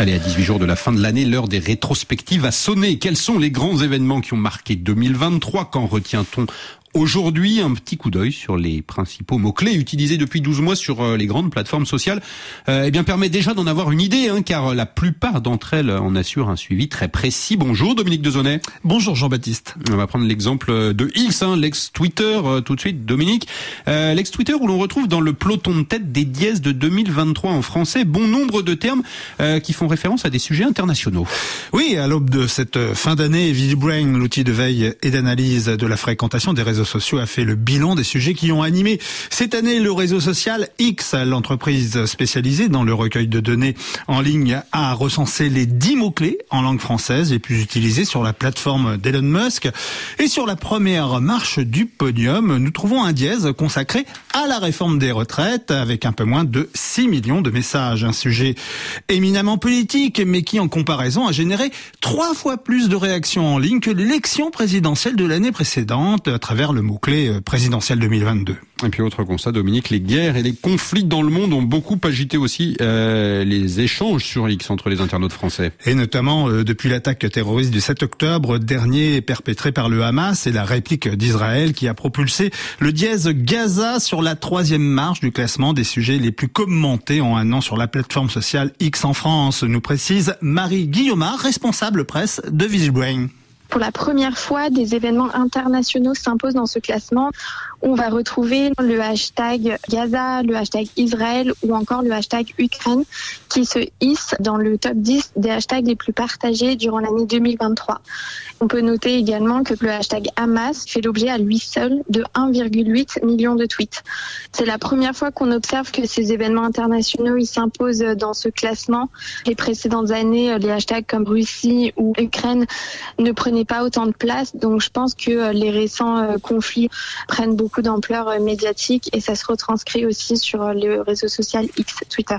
Allez, à 18 jours de la fin de l'année, l'heure des rétrospectives a sonné. Quels sont les grands événements qui ont marqué 2023 Qu'en retient-on Aujourd'hui, un petit coup d'œil sur les principaux mots-clés utilisés depuis 12 mois sur euh, les grandes plateformes sociales euh, eh bien, permet déjà d'en avoir une idée, hein, car la plupart d'entre elles en assurent un suivi très précis. Bonjour Dominique Dezonnet. Bonjour Jean-Baptiste. On va prendre l'exemple de X, hein, l'ex-Twitter, euh, tout de suite Dominique. Euh, l'ex-Twitter où l'on retrouve dans le peloton de tête des dièses de 2023 en français bon nombre de termes euh, qui font référence à des sujets internationaux. Oui, à l'aube de cette fin d'année, VisiBrain, l'outil de veille et d'analyse de la fréquentation des réseaux sociaux a fait le bilan des sujets qui ont animé cette année le réseau social X, l'entreprise spécialisée dans le recueil de données en ligne, a recensé les 10 mots-clés en langue française les plus utilisés sur la plateforme d'Elon Musk. Et sur la première marche du podium, nous trouvons un dièse consacré à la réforme des retraites avec un peu moins de 6 millions de messages. Un sujet éminemment politique, mais qui en comparaison a généré trois fois plus de réactions en ligne que l'élection présidentielle de l'année précédente à travers le mot-clé euh, présidentiel 2022. Et puis autre constat, Dominique, les guerres et les conflits dans le monde ont beaucoup agité aussi euh, les échanges sur X entre les internautes français. Et notamment euh, depuis l'attaque terroriste du 7 octobre dernier perpétrée par le Hamas et la réplique d'Israël qui a propulsé le dièse Gaza sur la troisième marche du classement des sujets les plus commentés en un an sur la plateforme sociale X en France, nous précise Marie Guillaumard, responsable presse de VisiBrain. Pour la première fois, des événements internationaux s'imposent dans ce classement. On va retrouver le hashtag Gaza, le hashtag Israël ou encore le hashtag Ukraine qui se hissent dans le top 10 des hashtags les plus partagés durant l'année 2023. On peut noter également que le hashtag Hamas fait l'objet à lui seul de 1,8 million de tweets. C'est la première fois qu'on observe que ces événements internationaux s'imposent dans ce classement. Les précédentes années, les hashtags comme Russie ou Ukraine ne prenaient pas autant de place. Donc je pense que les récents conflits prennent beaucoup d'ampleur médiatique et ça se retranscrit aussi sur le réseau social X Twitter.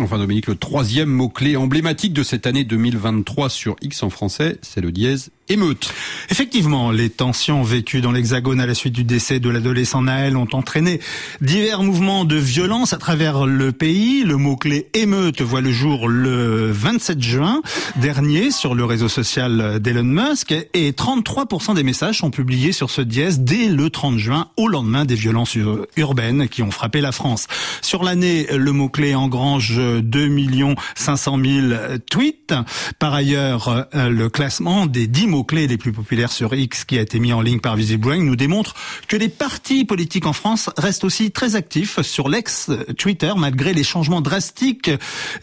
Enfin Dominique, le troisième mot-clé emblématique de cette année 2023 sur X en français, c'est le dièse émeute. Effectivement, les tensions vécues dans l'Hexagone à la suite du décès de l'adolescent Naël ont entraîné divers mouvements de violence à travers le pays. Le mot-clé émeute voit le jour le 27 juin dernier sur le réseau social d'Elon Musk et 33% des messages sont publiés sur ce dièse dès le 30 juin au lendemain des violences urbaines qui ont frappé la France. Sur l'année, le mot-clé engrange 2 500 000 tweets. Par ailleurs, le classement des 10 mots-clés les plus populaires sur X qui a été mis en ligne par VisiBrain nous démontre que les partis politiques en France restent aussi très actifs sur l'ex-Twitter malgré les changements drastiques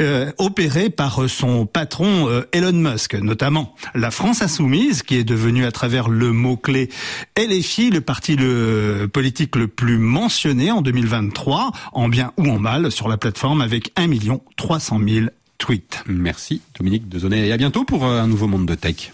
euh, opérés par son patron euh, Elon Musk, notamment la France Insoumise qui est devenue à travers le mot-clé LFI le parti politique le plus mentionné en 2023, en bien ou en mal, sur la plateforme avec 1 300 000 tweets. Merci Dominique Dezonnet et à bientôt pour euh, un nouveau monde de tech.